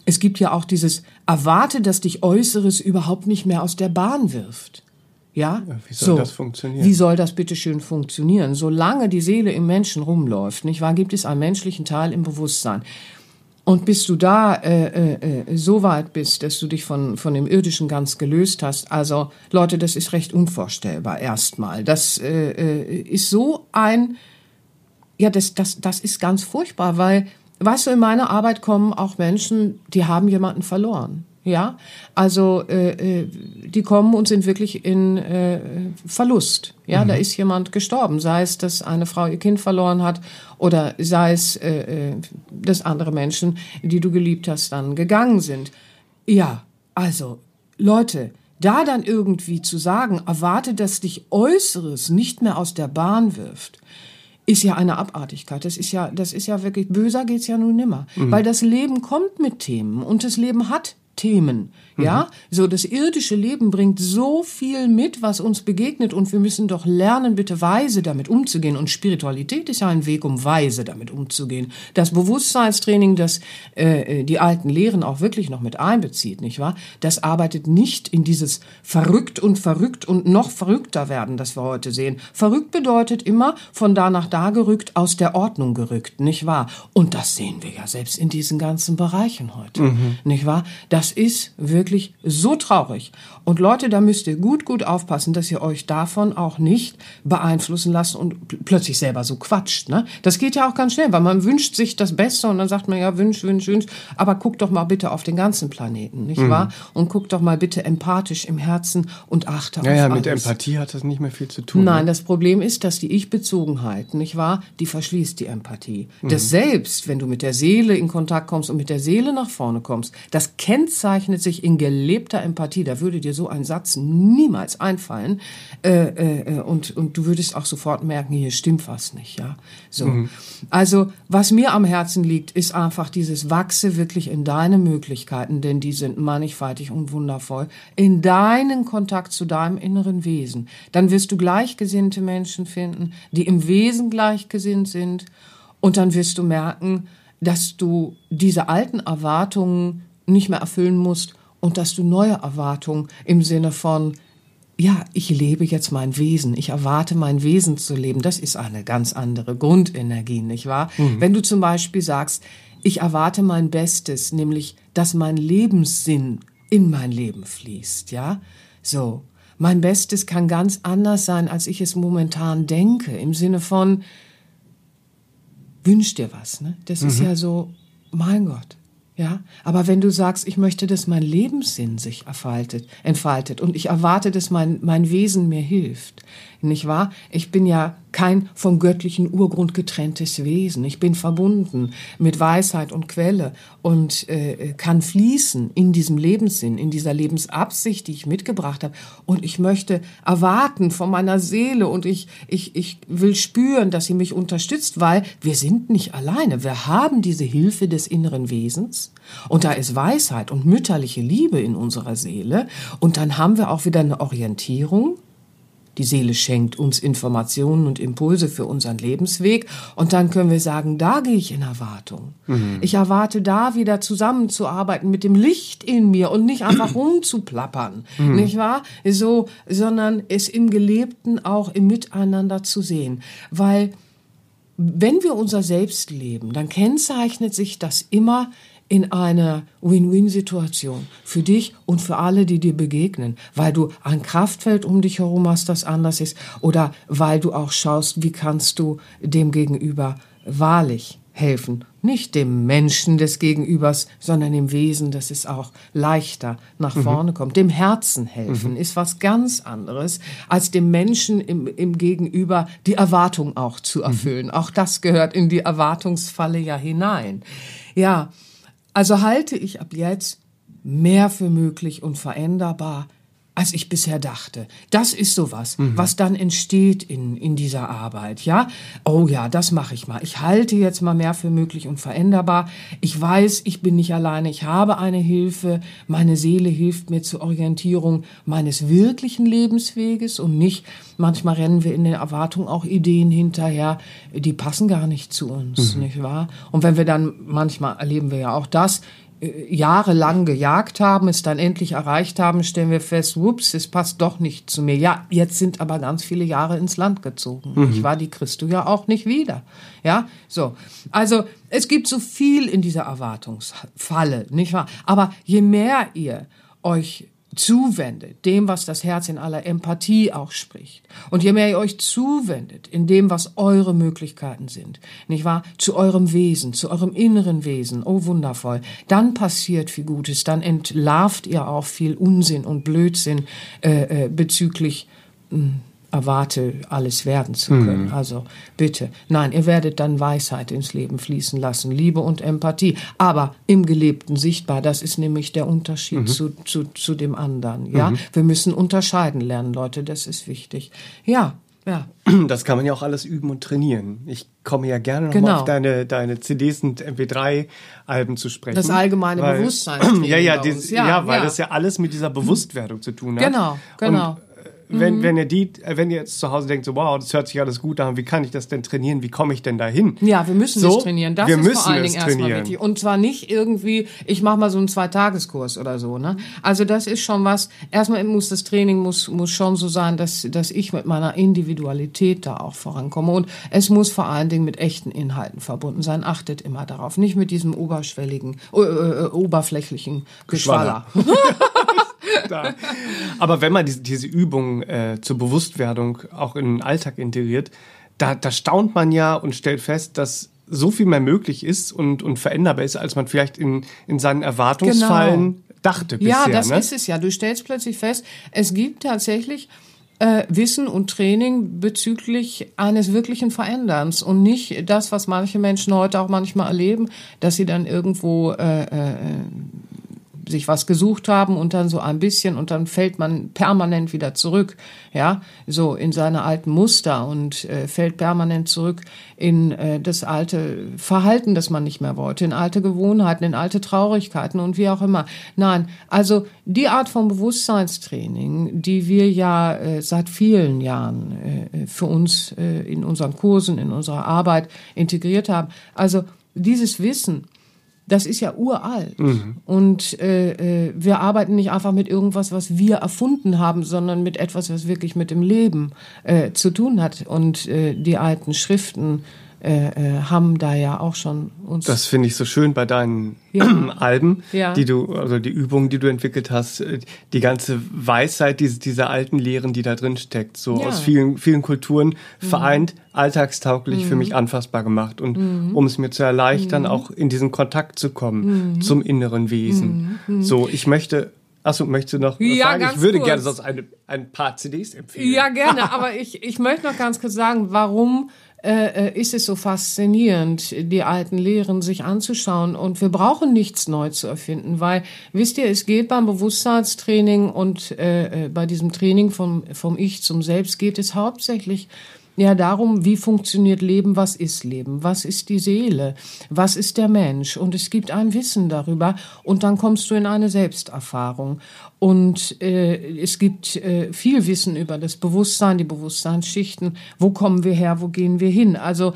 Es gibt ja auch dieses Erwarte, dass dich Äußeres überhaupt nicht mehr aus der Bahn wirft. Ja? ja wie soll so, das funktionieren? Wie soll das bitte schön funktionieren? Solange die Seele im Menschen rumläuft, nicht wahr, gibt es einen menschlichen Teil im Bewusstsein. Und bis du da äh, äh, äh, so weit bist, dass du dich von, von dem Irdischen ganz gelöst hast, also Leute, das ist recht unvorstellbar erstmal. Das äh, äh, ist so ein, ja, das, das, das ist ganz furchtbar, weil, weißt du, in meine Arbeit kommen auch Menschen, die haben jemanden verloren. Ja, also äh, äh, die kommen und sind wirklich in äh, Verlust. Ja, mhm. da ist jemand gestorben, sei es, dass eine Frau ihr Kind verloren hat oder sei es, äh, äh, dass andere Menschen, die du geliebt hast, dann gegangen sind. Ja, also Leute, da dann irgendwie zu sagen, erwarte, dass dich Äußeres nicht mehr aus der Bahn wirft, ist ja eine Abartigkeit. Das ist ja, das ist ja wirklich, böser geht's ja nun nimmer. Mhm. Weil das Leben kommt mit Themen und das Leben hat Themen. Ja, mhm. so das irdische Leben bringt so viel mit, was uns begegnet und wir müssen doch lernen, bitte weise damit umzugehen. Und Spiritualität ist ja ein Weg, um weise damit umzugehen. Das Bewusstseinstraining, das äh, die alten Lehren auch wirklich noch mit einbezieht, nicht wahr? Das arbeitet nicht in dieses verrückt und verrückt und noch verrückter werden, das wir heute sehen. Verrückt bedeutet immer von da nach da gerückt, aus der Ordnung gerückt, nicht wahr? Und das sehen wir ja selbst in diesen ganzen Bereichen heute, mhm. nicht wahr? Das ist wirklich wirklich so traurig. Und Leute, da müsst ihr gut, gut aufpassen, dass ihr euch davon auch nicht beeinflussen lasst und plötzlich selber so quatscht. Ne? Das geht ja auch ganz schnell, weil man wünscht sich das Beste und dann sagt man ja, wünsch, wünsch, wünsch. Aber guckt doch mal bitte auf den ganzen Planeten, nicht mhm. wahr? Und guckt doch mal bitte empathisch im Herzen und achte ja, auf Ja, mit Empathie hat das nicht mehr viel zu tun. Nein, ne? das Problem ist, dass die Ich-Bezogenheit, nicht wahr, die verschließt die Empathie. Mhm. Das Selbst, wenn du mit der Seele in Kontakt kommst und mit der Seele nach vorne kommst, das kennzeichnet sich in gelebter Empathie. Da würde dir so ein Satz niemals einfallen. Äh, äh, und, und du würdest auch sofort merken, hier stimmt was nicht. Ja, so. Mhm. Also, was mir am Herzen liegt, ist einfach dieses Wachse wirklich in deine Möglichkeiten, denn die sind mannigfaltig und wundervoll, in deinen Kontakt zu deinem inneren Wesen. Dann wirst du gleichgesinnte Menschen finden, die im Wesen gleichgesinnt sind. Und dann wirst du merken, dass du diese alten Erwartungen nicht mehr erfüllen musst und dass du neue Erwartungen im Sinne von, ja, ich lebe jetzt mein Wesen, ich erwarte mein Wesen zu leben, das ist eine ganz andere Grundenergie, nicht wahr? Mhm. Wenn du zum Beispiel sagst, ich erwarte mein Bestes, nämlich, dass mein Lebenssinn in mein Leben fließt, ja? So. Mein Bestes kann ganz anders sein, als ich es momentan denke, im Sinne von, wünsch dir was, ne? Das mhm. ist ja so, mein Gott, ja, aber wenn du sagst, ich möchte, dass mein Lebenssinn sich erfaltet, entfaltet und ich erwarte, dass mein, mein Wesen mir hilft, nicht wahr? Ich bin ja kein vom göttlichen Urgrund getrenntes Wesen. Ich bin verbunden mit Weisheit und Quelle und äh, kann fließen in diesem Lebenssinn, in dieser Lebensabsicht, die ich mitgebracht habe. Und ich möchte erwarten von meiner Seele und ich, ich, ich will spüren, dass sie mich unterstützt, weil wir sind nicht alleine. Wir haben diese Hilfe des inneren Wesens und da ist Weisheit und mütterliche Liebe in unserer Seele und dann haben wir auch wieder eine Orientierung die Seele schenkt uns Informationen und Impulse für unseren Lebensweg. Und dann können wir sagen, da gehe ich in Erwartung. Mhm. Ich erwarte da wieder zusammenzuarbeiten mit dem Licht in mir und nicht einfach rumzuplappern. Mhm. Nicht wahr? So, sondern es im Gelebten auch im Miteinander zu sehen. Weil, wenn wir unser Selbst leben, dann kennzeichnet sich das immer in einer Win-Win-Situation für dich und für alle, die dir begegnen, weil du ein Kraftfeld um dich herum hast, das anders ist, oder weil du auch schaust, wie kannst du dem Gegenüber wahrlich helfen. Nicht dem Menschen des Gegenübers, sondern dem Wesen, dass es auch leichter nach mhm. vorne mhm. kommt. Dem Herzen helfen mhm. ist was ganz anderes, als dem Menschen im, im Gegenüber die Erwartung auch zu mhm. erfüllen. Mhm. Auch das gehört in die Erwartungsfalle ja hinein. Ja, also halte ich ab jetzt mehr für möglich und veränderbar, als ich bisher dachte. Das ist sowas, mhm. was dann entsteht in, in dieser Arbeit, ja? Oh ja, das mache ich mal. Ich halte jetzt mal mehr für möglich und veränderbar. Ich weiß, ich bin nicht alleine. Ich habe eine Hilfe. Meine Seele hilft mir zur Orientierung meines wirklichen Lebensweges und nicht, manchmal rennen wir in der Erwartung auch Ideen hinterher, die passen gar nicht zu uns, mhm. nicht wahr? Und wenn wir dann, manchmal erleben wir ja auch das, jahrelang gejagt haben, es dann endlich erreicht haben, stellen wir fest, whoops, es passt doch nicht zu mir. Ja, jetzt sind aber ganz viele Jahre ins Land gezogen. Mhm. Ich war die Christo ja auch nicht wieder. Ja, so. Also, es gibt so viel in dieser Erwartungsfalle, nicht wahr? Aber je mehr ihr euch zuwendet, dem, was das Herz in aller Empathie auch spricht. Und je mehr ihr euch zuwendet, in dem, was eure Möglichkeiten sind, nicht wahr? Zu eurem Wesen, zu eurem inneren Wesen, oh wundervoll, dann passiert viel Gutes, dann entlarvt ihr auch viel Unsinn und Blödsinn äh, äh, bezüglich mh, hm, erwarte, alles werden zu können. Mhm. Also bitte, nein, ihr werdet dann Weisheit ins Leben fließen lassen, Liebe und Empathie, aber im Gelebten sichtbar. Das ist nämlich der Unterschied mhm. zu, zu, zu dem anderen. Ja, mhm. wir müssen unterscheiden lernen, Leute. Das ist wichtig. Ja. Ja. Das kann man ja auch alles üben und trainieren. Ich komme ja gerne nochmal genau. auf deine, deine CDs und MP3-Alben zu sprechen. Das allgemeine weil, Bewusstsein. Ja, ja, dies, ja, ja, weil ja. das ja alles mit dieser Bewusstwerdung zu tun hat. Genau, genau. Wenn, mhm. wenn ihr die, wenn ihr jetzt zu Hause denkt, so wow, das hört sich alles gut an, wie kann ich das denn trainieren? Wie komme ich denn dahin? Ja, wir müssen so, es trainieren. Das wir ist müssen vor allen Dingen erstmal wichtig. Und zwar nicht irgendwie, ich mache mal so einen Zweitageskurs oder so. Ne? Also das ist schon was. Erstmal muss das Training muss muss schon so sein, dass dass ich mit meiner Individualität da auch vorankomme. Und es muss vor allen Dingen mit echten Inhalten verbunden sein. Achtet immer darauf, nicht mit diesem oberschwelligen, äh, äh, oberflächlichen Geschwaller. da. Aber wenn man diese, diese Übung äh, zur Bewusstwerdung auch in den Alltag integriert, da, da staunt man ja und stellt fest, dass so viel mehr möglich ist und, und veränderbar ist, als man vielleicht in, in seinen Erwartungsfallen genau. dachte bisher. Ja, das ne? ist es ja. Du stellst plötzlich fest, es gibt tatsächlich äh, Wissen und Training bezüglich eines wirklichen Veränderns und nicht das, was manche Menschen heute auch manchmal erleben, dass sie dann irgendwo äh, äh, sich was gesucht haben und dann so ein bisschen und dann fällt man permanent wieder zurück, ja, so in seine alten Muster und äh, fällt permanent zurück in äh, das alte Verhalten, das man nicht mehr wollte, in alte Gewohnheiten, in alte Traurigkeiten und wie auch immer. Nein, also die Art von Bewusstseinstraining, die wir ja äh, seit vielen Jahren äh, für uns äh, in unseren Kursen, in unserer Arbeit integriert haben, also dieses Wissen, das ist ja uralt. Mhm. Und äh, äh, wir arbeiten nicht einfach mit irgendwas, was wir erfunden haben, sondern mit etwas, was wirklich mit dem Leben äh, zu tun hat. Und äh, die alten Schriften äh, äh, haben da ja auch schon uns. Das finde ich so schön bei deinen ja. Alben, ja. die du, also die Übungen, die du entwickelt hast, äh, die ganze Weisheit diese, dieser alten Lehren, die da drin steckt, so ja. aus vielen, vielen Kulturen mhm. vereint, alltagstauglich mhm. für mich anfassbar gemacht und mhm. um es mir zu erleichtern, mhm. auch in diesen Kontakt zu kommen mhm. zum inneren Wesen. Mhm. So, ich möchte Achso, möchtest du noch ja, sagen? Ich würde kurz. gerne sonst eine, ein paar CDs empfehlen. Ja, gerne, aber ich, ich möchte noch ganz kurz sagen, warum äh, äh, ist es so faszinierend, die alten Lehren sich anzuschauen. Und wir brauchen nichts neu zu erfinden, weil, wisst ihr, es geht beim Bewusstseinstraining und äh, äh bei diesem Training vom, vom Ich zum Selbst geht es hauptsächlich ja, darum, wie funktioniert Leben, was ist Leben, was ist die Seele, was ist der Mensch. Und es gibt ein Wissen darüber und dann kommst du in eine Selbsterfahrung. Und äh, es gibt äh, viel Wissen über das Bewusstsein, die Bewusstseinsschichten, wo kommen wir her, wo gehen wir hin. Also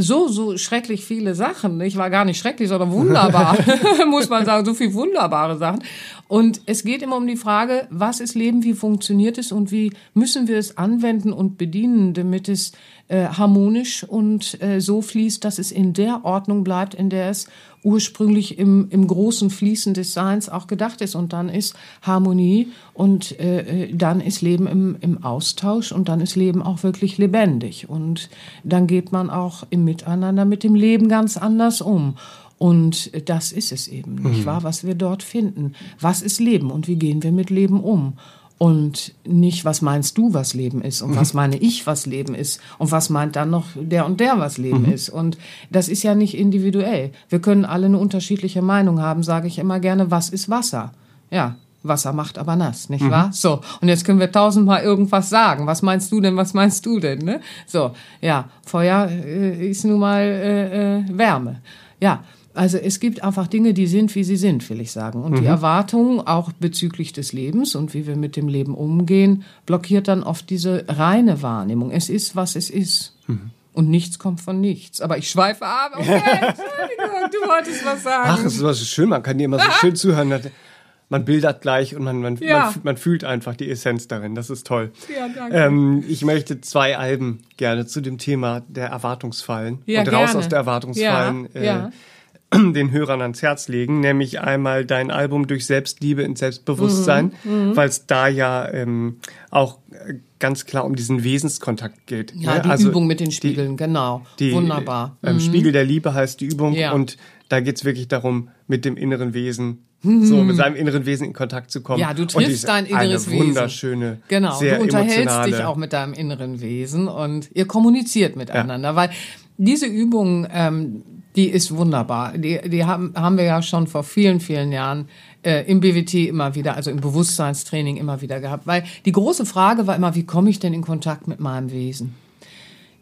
so, so schrecklich viele Sachen. Ich war gar nicht schrecklich, sondern wunderbar, muss man sagen, so viel wunderbare Sachen. Und es geht immer um die Frage, was ist Leben, wie funktioniert es und wie müssen wir es anwenden und bedienen, damit es äh, harmonisch und äh, so fließt, dass es in der Ordnung bleibt, in der es ursprünglich im, im großen Fließen des Seins auch gedacht ist. Und dann ist Harmonie und äh, äh, dann ist Leben im, im Austausch und dann ist Leben auch wirklich lebendig. Und dann geht man auch im Miteinander mit dem Leben ganz anders um. Und das ist es eben, nicht mhm. wahr, was wir dort finden. Was ist Leben und wie gehen wir mit Leben um? Und nicht, was meinst du, was Leben ist und mhm. was meine ich, was Leben ist und was meint dann noch der und der, was Leben mhm. ist. Und das ist ja nicht individuell. Wir können alle eine unterschiedliche Meinung haben, sage ich immer gerne, was ist Wasser? Ja, Wasser macht aber nass, nicht mhm. wahr? So, und jetzt können wir tausendmal irgendwas sagen. Was meinst du denn, was meinst du denn? Ne? So, ja, Feuer äh, ist nun mal äh, äh, Wärme. Ja, also es gibt einfach Dinge, die sind, wie sie sind, will ich sagen. Und mhm. die Erwartung auch bezüglich des Lebens und wie wir mit dem Leben umgehen, blockiert dann oft diese reine Wahrnehmung. Es ist, was es ist. Mhm. und nichts kommt von nichts. Aber ich schweife ab. Okay, Entschuldigung, du wolltest was sagen. Ach, das ist was schön, man kann dir immer so schön zuhören. Man bildert gleich und man, man, Ja. man, man fühlt einfach die Essenz darin. Das ist toll. Ja, danke. Ähm, ich möchte zwei Alben gerne zu dem Thema der Erwartungsfallen Ja, und raus gerne. aus der Erwartungsfallen Ja, äh, ja. den Hörern ans Herz legen, nämlich einmal dein Album durch Selbstliebe ins Selbstbewusstsein, Mhm, weil es da ja ähm, auch äh, ganz klar um diesen Wesenskontakt geht. Ja, ne? die Also Übung mit den Spiegeln, genau. die, Wunderbar. Mhm. Ähm, Spiegel der Liebe heißt die Übung Ja. und da geht's wirklich darum, mit dem inneren Wesen, so mit seinem inneren Wesen in Kontakt zu kommen. Mhm. Ja, du die triffst dein inneres eine Wesen. wunderschöne, Genau, sehr du unterhältst emotionale, dich auch mit deinem inneren Wesen und ihr kommuniziert miteinander, weil diese Übung, ähm, die ist wunderbar. Die, die haben, haben wir ja schon vor vielen, vielen Jahren äh, im BWT immer wieder, also im Bewusstseinstraining immer wieder gehabt. Weil die große Frage war immer, wie komme ich denn in Kontakt mit meinem Wesen?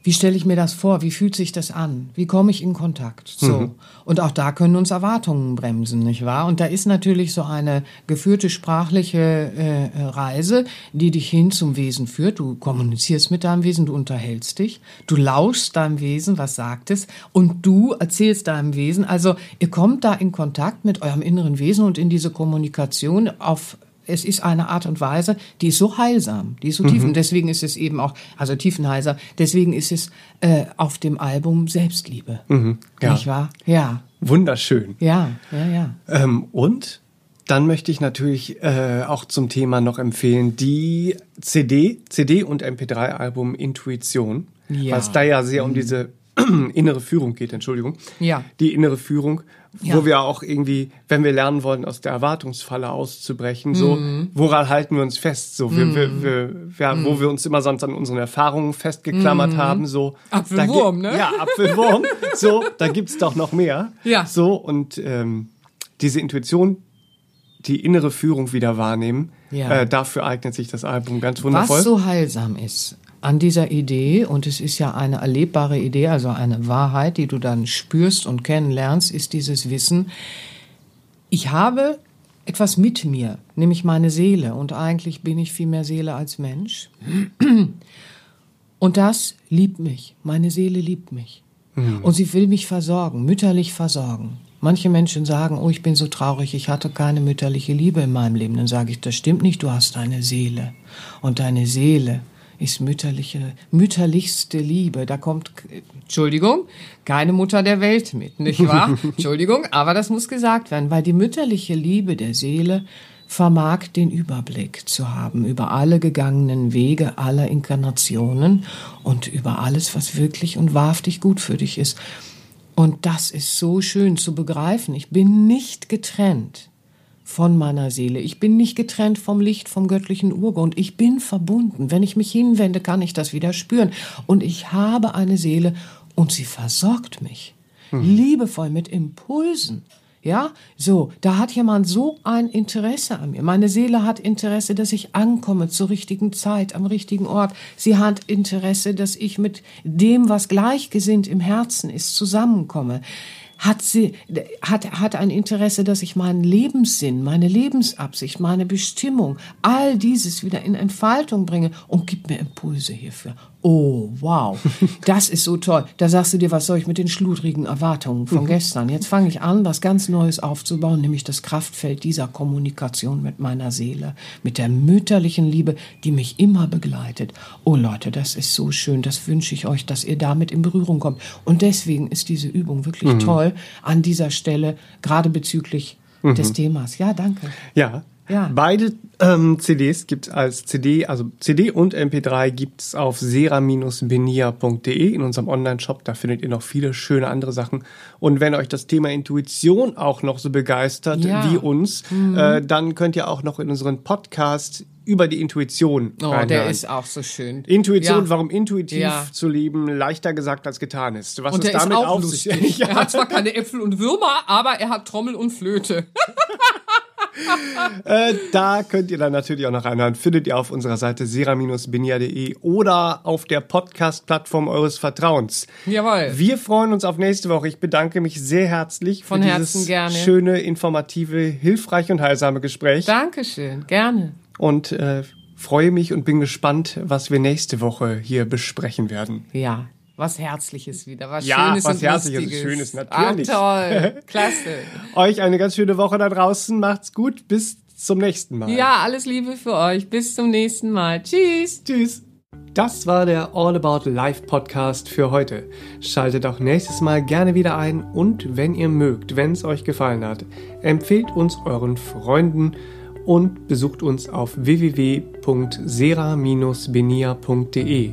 Wie stelle ich mir das vor? Wie fühlt sich das an? Wie komme ich in Kontakt? So. Und auch da können uns Erwartungen bremsen, nicht wahr? Und da ist natürlich so eine geführte sprachliche äh, äh, Reise, die dich hin zum Wesen führt. Du kommunizierst mit deinem Wesen, du unterhältst dich, du lauschst deinem Wesen, was sagt es, und du erzählst deinem Wesen. Also ihr kommt da in Kontakt mit eurem inneren Wesen und in diese Kommunikation auf es ist eine Art und Weise, die ist so heilsam, die ist so tief. Und deswegen ist es eben auch, also tiefenheiser, deswegen ist es äh, auf dem Album Selbstliebe. ja. Nicht wahr? Ja, Wunderschön. ja, ja, ja. Ähm, und dann möchte ich natürlich äh, auch zum Thema noch empfehlen die CD, CD und MP3-Album Intuition, Ja. Mhm. es da ja sehr um diese innere Führung geht, Entschuldigung. Ja. Die innere Führung, wo Ja. wir auch irgendwie, wenn wir lernen wollen, aus der Erwartungsfalle auszubrechen, so, Mhm. woran halten wir uns fest, so, wir, wir, wir, wir, Mhm. wo wir uns immer sonst an unseren Erfahrungen festgeklammert haben, so. Apfelwurm, ne? Ja, Apfelwurm, so, da gibt's doch noch mehr. Ja. So, und ähm, diese Intuition, die innere Führung wieder wahrnehmen, Ja. äh, dafür eignet sich das Album ganz wundervoll. Was so heilsam ist an dieser Idee, und es ist ja eine erlebbare Idee, also eine Wahrheit, die du dann spürst und kennenlernst, ist dieses Wissen, ich habe etwas mit mir, nämlich meine Seele, und eigentlich bin ich viel mehr Seele als Mensch. Und das liebt mich, meine Seele liebt mich. Und sie will mich versorgen, mütterlich versorgen. Manche Menschen sagen, oh, ich bin so traurig, ich hatte keine mütterliche Liebe in meinem Leben. Dann sage ich, das stimmt nicht, du hast eine Seele. Und deine Seele ist mütterliche, mütterlichste Liebe. Da kommt, Entschuldigung, keine Mutter der Welt mit, nicht wahr? Entschuldigung, aber das muss gesagt werden, weil die mütterliche Liebe der Seele vermag den Überblick zu haben über alle gegangenen Wege aller Inkarnationen und über alles, was wirklich und wahrhaftig gut für dich ist. Und das ist so schön zu begreifen. Ich bin nicht getrennt von meiner Seele. Ich bin nicht getrennt vom Licht, vom göttlichen Urgrund. Ich bin verbunden. Wenn ich mich hinwende, kann ich das wieder spüren. Und ich habe eine Seele und sie versorgt mich. Liebevoll mit Impulsen. Ja, so, da hat jemand so ein Interesse an mir. Meine Seele hat Interesse, dass ich ankomme zur richtigen Zeit, am richtigen Ort. Sie hat Interesse, dass ich mit dem, was gleichgesinnt im Herzen ist, zusammenkomme. Hat sie, hat, hat ein Interesse, dass ich meinen Lebenssinn, meine Lebensabsicht, meine Bestimmung, all dieses wieder in Entfaltung bringe und gibt mir Impulse hierfür. Oh, wow. Das ist so toll. Da sagst du dir, was soll ich mit den schludrigen Erwartungen von gestern? Jetzt fange ich an, was ganz Neues aufzubauen, nämlich das Kraftfeld dieser Kommunikation mit meiner Seele, mit der mütterlichen Liebe, die mich immer begleitet. Oh Leute, das ist so schön. Das wünsche ich euch, dass ihr damit in Berührung kommt. Und deswegen ist diese Übung wirklich toll an dieser Stelle, gerade bezüglich des Themas. Ja, danke. Ja. Ja. Beide ähm, CDs gibt als CD, also CD und MP3 gibt's auf sera-benia.de in unserem Online-Shop. Da findet ihr noch viele schöne andere Sachen. Und wenn euch das Thema Intuition auch noch so begeistert Ja. Mhm. wie uns, äh, dann könnt ihr auch noch in unseren Podcast über die Intuition Oh, reinhören. der ist auch so schön. Intuition, Ja. warum intuitiv Ja. zu leben leichter gesagt als getan ist. Was Und es der ist damit auch auf lustig. sich Er hat zwar keine Äpfel und Würmer, aber er hat Trommel und Flöte. Äh, da könnt ihr dann natürlich auch noch reinhören. Findet ihr auf unserer Seite sera-benia.de oder auf der Podcast-Plattform eures Vertrauens. Jawohl. Wir freuen uns auf nächste Woche. Ich bedanke mich sehr herzlich für Von dieses Herzen gerne. schöne, informative, hilfreiche und heilsame Gespräch. Dankeschön, gerne. Und äh, freue mich und bin gespannt, was wir nächste Woche hier besprechen werden. Ja, was Herzliches wieder, was Ja, Schönes was und Herzliches, Lustiges. Schönes, natürlich. Ach, toll, klasse. Euch eine ganz schöne Woche da draußen. Macht's gut. Bis zum nächsten Mal. Ja, alles Liebe für euch. Bis zum nächsten Mal. Tschüss. Tschüss. Das war der All About Life Podcast für heute. Schaltet auch nächstes Mal gerne wieder ein und wenn ihr mögt, wenn es euch gefallen hat, empfehlt uns euren Freunden und besucht uns auf www.sera-benia.de.